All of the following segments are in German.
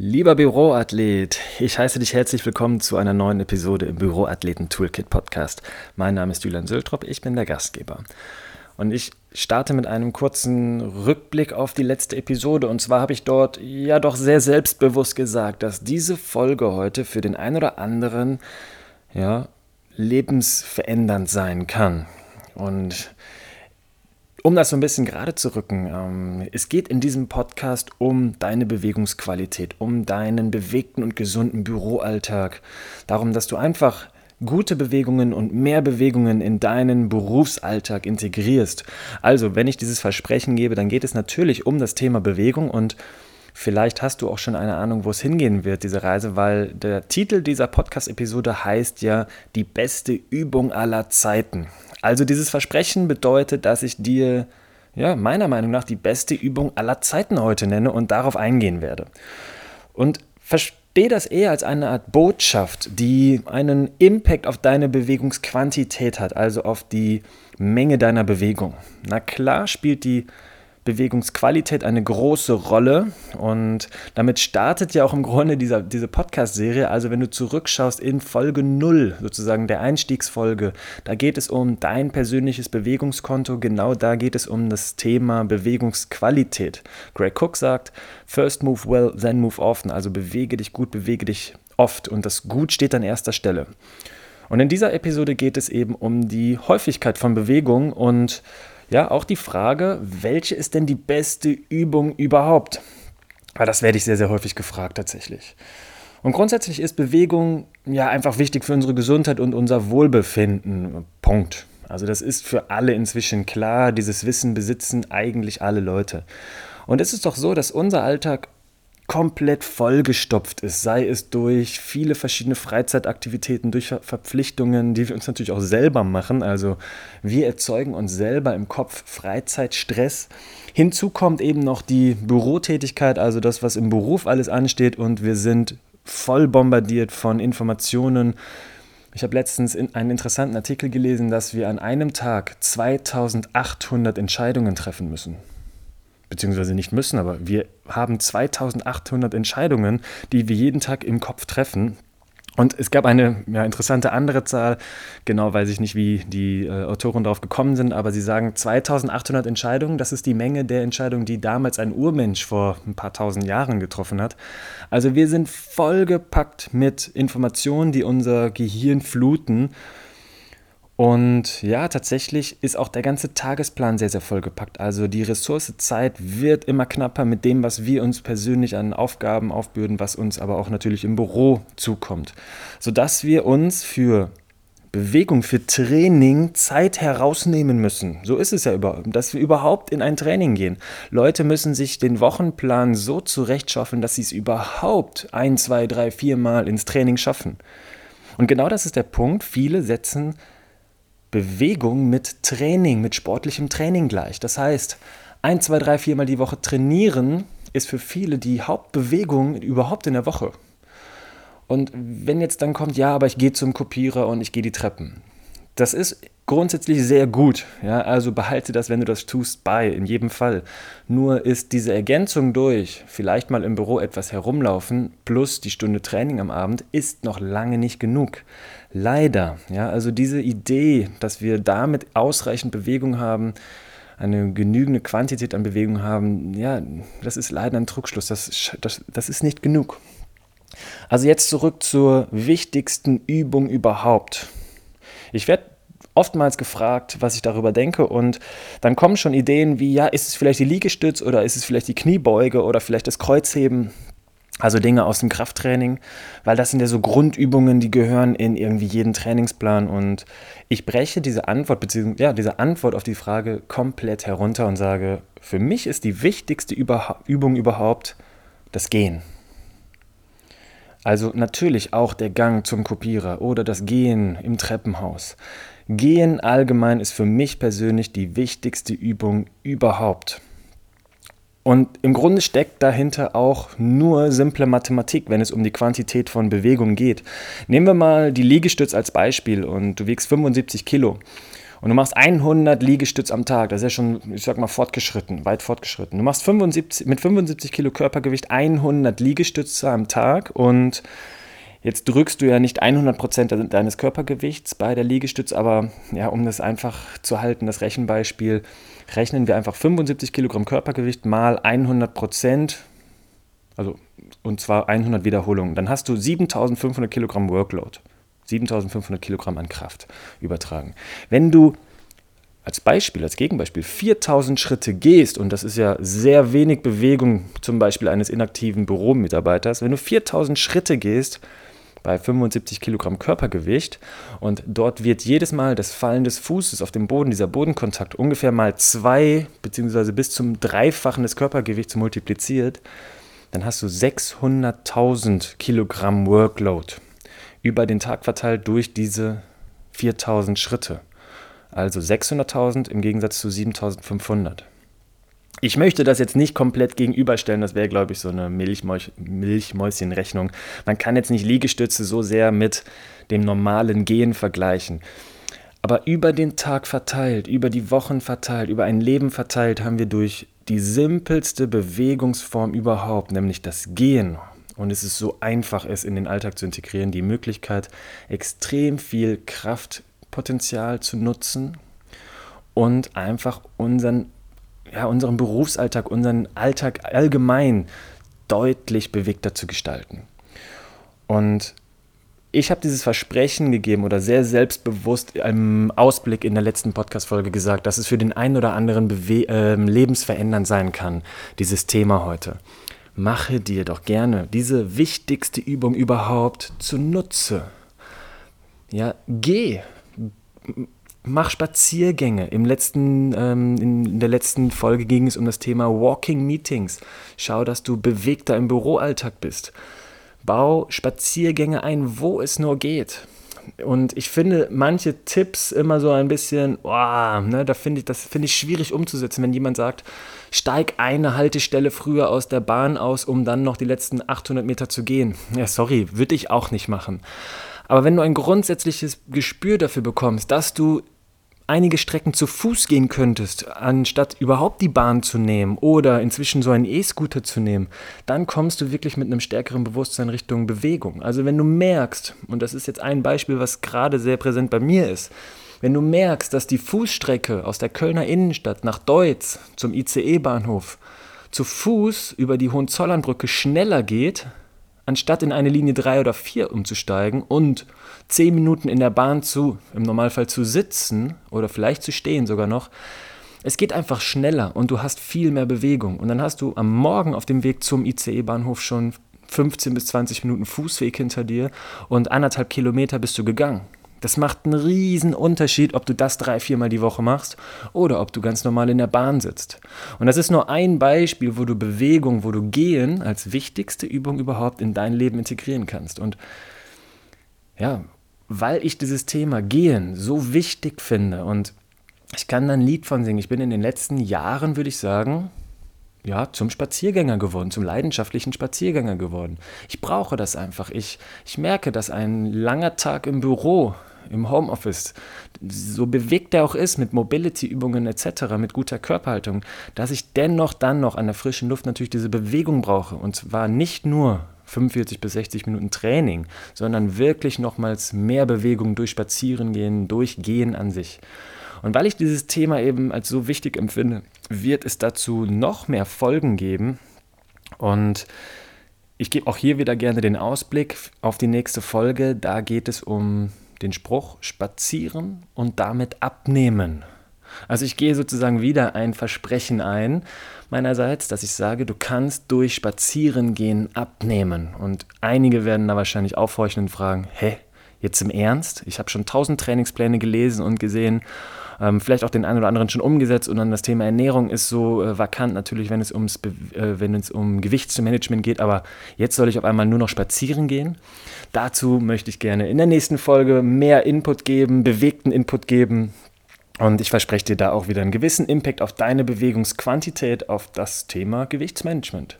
Lieber Büroathlet, ich heiße dich herzlich willkommen zu einer neuen Episode im Büroathleten Toolkit Podcast. Mein Name ist Julian Söltrop, ich bin der Gastgeber. Und ich starte mit einem kurzen Rückblick auf die letzte Episode. Und zwar habe ich dort ja doch sehr selbstbewusst gesagt, dass diese Folge heute für den einen oder anderen ja, lebensverändernd sein kann. Und um das so ein bisschen gerade zu rücken, ähm, es geht in diesem Podcast um deine Bewegungsqualität, um deinen bewegten und gesunden Büroalltag. Darum, dass du einfach gute Bewegungen und mehr Bewegungen in deinen Berufsalltag integrierst. Also, wenn ich dieses Versprechen gebe, dann geht es natürlich um das Thema Bewegung und Vielleicht hast du auch schon eine Ahnung, wo es hingehen wird, diese Reise, weil der Titel dieser Podcast-Episode heißt ja die beste Übung aller Zeiten. Also dieses Versprechen bedeutet, dass ich dir ja, meiner Meinung nach die beste Übung aller Zeiten heute nenne und darauf eingehen werde. Und verstehe das eher als eine Art Botschaft, die einen Impact auf deine Bewegungsquantität hat, also auf die Menge deiner Bewegung. Na klar spielt die Bewegungsqualität eine große Rolle. Und damit startet ja auch im Grunde dieser, diese Podcast-Serie. Also wenn du zurückschaust in Folge 0, sozusagen der Einstiegsfolge, da geht es um dein persönliches Bewegungskonto. Genau da geht es um das Thema Bewegungsqualität. Greg Cook sagt, first move well, then move often. Also bewege dich gut, bewege dich oft. Und das Gut steht an erster Stelle. Und in dieser Episode geht es eben um die Häufigkeit von Bewegung und ja, auch die Frage, welche ist denn die beste Übung überhaupt? Weil das werde ich sehr, sehr häufig gefragt tatsächlich. Und grundsätzlich ist Bewegung ja einfach wichtig für unsere Gesundheit und unser Wohlbefinden. Punkt. Also das ist für alle inzwischen klar. Dieses Wissen besitzen eigentlich alle Leute. Und es ist doch so, dass unser Alltag komplett vollgestopft ist, sei es durch viele verschiedene Freizeitaktivitäten, durch Verpflichtungen, die wir uns natürlich auch selber machen. Also wir erzeugen uns selber im Kopf Freizeitstress. Hinzu kommt eben noch die Bürotätigkeit, also das, was im Beruf alles ansteht und wir sind voll bombardiert von Informationen. Ich habe letztens in einen interessanten Artikel gelesen, dass wir an einem Tag 2800 Entscheidungen treffen müssen beziehungsweise nicht müssen, aber wir haben 2800 Entscheidungen, die wir jeden Tag im Kopf treffen. Und es gab eine ja, interessante andere Zahl, genau weiß ich nicht, wie die äh, Autoren darauf gekommen sind, aber sie sagen 2800 Entscheidungen, das ist die Menge der Entscheidungen, die damals ein Urmensch vor ein paar tausend Jahren getroffen hat. Also wir sind vollgepackt mit Informationen, die unser Gehirn fluten und ja, tatsächlich ist auch der ganze Tagesplan sehr, sehr vollgepackt. Also die Ressource Zeit wird immer knapper mit dem, was wir uns persönlich an Aufgaben aufbürden, was uns aber auch natürlich im Büro zukommt. Sodass wir uns für Bewegung, für Training Zeit herausnehmen müssen. So ist es ja überhaupt, dass wir überhaupt in ein Training gehen. Leute müssen sich den Wochenplan so zurechtschaffen, dass sie es überhaupt ein, zwei, drei, vier Mal ins Training schaffen. Und genau das ist der Punkt. Viele setzen Bewegung mit Training, mit sportlichem Training gleich. Das heißt, ein, zwei, drei, viermal die Woche trainieren ist für viele die Hauptbewegung überhaupt in der Woche. Und wenn jetzt dann kommt, ja, aber ich gehe zum Kopierer und ich gehe die Treppen. Das ist grundsätzlich sehr gut. Ja, also behalte das, wenn du das tust, bei, in jedem Fall. Nur ist diese Ergänzung durch, vielleicht mal im Büro etwas herumlaufen, plus die Stunde Training am Abend, ist noch lange nicht genug. Leider, ja, also diese Idee, dass wir damit ausreichend Bewegung haben, eine genügende Quantität an Bewegung haben, ja, das ist leider ein Druckschluss. Das, das, das ist nicht genug. Also jetzt zurück zur wichtigsten Übung überhaupt. Ich werde oftmals gefragt, was ich darüber denke und dann kommen schon Ideen wie, ja, ist es vielleicht die Liegestütz oder ist es vielleicht die Kniebeuge oder vielleicht das Kreuzheben? Also Dinge aus dem Krafttraining, weil das sind ja so Grundübungen, die gehören in irgendwie jeden Trainingsplan und ich breche diese Antwort beziehungsweise ja, diese Antwort auf die Frage komplett herunter und sage, für mich ist die wichtigste Übung überhaupt das Gehen. Also natürlich auch der Gang zum Kopierer oder das Gehen im Treppenhaus. Gehen allgemein ist für mich persönlich die wichtigste Übung überhaupt. Und im Grunde steckt dahinter auch nur simple Mathematik, wenn es um die Quantität von Bewegung geht. Nehmen wir mal die Liegestütz als Beispiel und du wiegst 75 Kilo. Und du machst 100 Liegestütz am Tag, das ist ja schon, ich sag mal, fortgeschritten, weit fortgeschritten. Du machst 75, mit 75 Kilo Körpergewicht 100 Liegestütze am Tag und jetzt drückst du ja nicht 100 Prozent deines Körpergewichts bei der Liegestütz, aber ja, um das einfach zu halten, das Rechenbeispiel, rechnen wir einfach 75 Kilogramm Körpergewicht mal 100 Prozent, also und zwar 100 Wiederholungen. Dann hast du 7500 Kilogramm Workload. 7500 Kilogramm an Kraft übertragen. Wenn du als Beispiel, als Gegenbeispiel 4000 Schritte gehst, und das ist ja sehr wenig Bewegung, zum Beispiel eines inaktiven Büromitarbeiters, wenn du 4000 Schritte gehst, bei 75 Kilogramm Körpergewicht und dort wird jedes Mal das Fallen des Fußes auf dem Boden, dieser Bodenkontakt, ungefähr mal zwei bzw. bis zum Dreifachen des Körpergewichts multipliziert, dann hast du 600.000 Kilogramm Workload über den Tag verteilt durch diese 4000 Schritte. Also 600.000 im Gegensatz zu 7500. Ich möchte das jetzt nicht komplett gegenüberstellen, das wäre, glaube ich, so eine Milchmäus Milchmäuschenrechnung. Man kann jetzt nicht Liegestütze so sehr mit dem normalen Gehen vergleichen. Aber über den Tag verteilt, über die Wochen verteilt, über ein Leben verteilt, haben wir durch die simpelste Bewegungsform überhaupt, nämlich das Gehen. Und es ist so einfach, es in den Alltag zu integrieren, die Möglichkeit, extrem viel Kraftpotenzial zu nutzen und einfach unseren, ja, unseren Berufsalltag, unseren Alltag allgemein deutlich bewegter zu gestalten. Und ich habe dieses Versprechen gegeben oder sehr selbstbewusst im Ausblick in der letzten Podcast-Folge gesagt, dass es für den einen oder anderen Bewe äh, lebensverändernd sein kann, dieses Thema heute. Mache dir doch gerne diese wichtigste Übung überhaupt zunutze. Ja, geh. Mach Spaziergänge. Im letzten, ähm, in der letzten Folge ging es um das Thema Walking Meetings. Schau, dass du bewegter im Büroalltag bist. Bau Spaziergänge ein, wo es nur geht. Und ich finde manche Tipps immer so ein bisschen, oh, ne, da finde ich, das finde ich schwierig umzusetzen, wenn jemand sagt, steig eine Haltestelle früher aus der Bahn aus, um dann noch die letzten 800 Meter zu gehen. Ja, sorry, würde ich auch nicht machen. Aber wenn du ein grundsätzliches Gespür dafür bekommst, dass du einige Strecken zu Fuß gehen könntest, anstatt überhaupt die Bahn zu nehmen oder inzwischen so einen E-Scooter zu nehmen, dann kommst du wirklich mit einem stärkeren Bewusstsein Richtung Bewegung. Also wenn du merkst, und das ist jetzt ein Beispiel, was gerade sehr präsent bei mir ist, wenn du merkst, dass die Fußstrecke aus der Kölner Innenstadt nach Deutz zum ICE-Bahnhof zu Fuß über die Hohenzollernbrücke schneller geht, anstatt in eine Linie 3 oder 4 umzusteigen und 10 Minuten in der Bahn zu, im Normalfall zu sitzen oder vielleicht zu stehen sogar noch, es geht einfach schneller und du hast viel mehr Bewegung. Und dann hast du am Morgen auf dem Weg zum ICE-Bahnhof schon 15 bis 20 Minuten Fußweg hinter dir und anderthalb Kilometer bist du gegangen. Das macht einen riesen Unterschied, ob du das drei, viermal die Woche machst oder ob du ganz normal in der Bahn sitzt. Und das ist nur ein Beispiel, wo du Bewegung, wo du Gehen als wichtigste Übung überhaupt in dein Leben integrieren kannst. Und ja, weil ich dieses Thema Gehen so wichtig finde und ich kann da ein Lied von singen. Ich bin in den letzten Jahren, würde ich sagen, ja, zum Spaziergänger geworden, zum leidenschaftlichen Spaziergänger geworden. Ich brauche das einfach. Ich, ich merke, dass ein langer Tag im Büro im Homeoffice, so bewegt er auch ist mit Mobility-Übungen etc., mit guter Körperhaltung, dass ich dennoch dann noch an der frischen Luft natürlich diese Bewegung brauche. Und zwar nicht nur 45 bis 60 Minuten Training, sondern wirklich nochmals mehr Bewegung durch Spazierengehen, durch Gehen an sich. Und weil ich dieses Thema eben als so wichtig empfinde, wird es dazu noch mehr Folgen geben. Und ich gebe auch hier wieder gerne den Ausblick auf die nächste Folge. Da geht es um den Spruch spazieren und damit abnehmen. Also ich gehe sozusagen wieder ein Versprechen ein meinerseits, dass ich sage, du kannst durch Spazierengehen abnehmen. Und einige werden da wahrscheinlich aufhorchen und fragen, hä, jetzt im Ernst? Ich habe schon tausend Trainingspläne gelesen und gesehen, ähm, vielleicht auch den einen oder anderen schon umgesetzt und dann das Thema Ernährung ist so äh, vakant natürlich, wenn es, ums, äh, wenn es um Gewichtsmanagement geht, aber jetzt soll ich auf einmal nur noch spazieren gehen. Dazu möchte ich gerne in der nächsten Folge mehr Input geben, bewegten Input geben. Und ich verspreche dir da auch wieder einen gewissen Impact auf deine Bewegungsquantität, auf das Thema Gewichtsmanagement.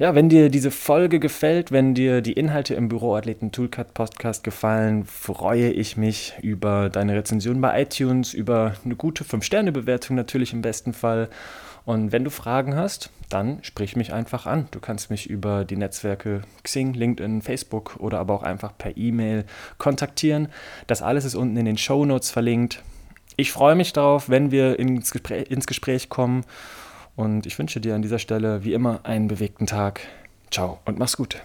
Ja, wenn dir diese Folge gefällt, wenn dir die Inhalte im Büroathleten Toolkit Podcast gefallen, freue ich mich über deine Rezension bei iTunes, über eine gute 5-Sterne-Bewertung natürlich im besten Fall. Und wenn du Fragen hast, dann sprich mich einfach an. Du kannst mich über die Netzwerke Xing, LinkedIn, Facebook oder aber auch einfach per E-Mail kontaktieren. Das alles ist unten in den Show Notes verlinkt. Ich freue mich darauf, wenn wir ins Gespräch, ins Gespräch kommen und ich wünsche dir an dieser Stelle wie immer einen bewegten Tag. Ciao und mach's gut.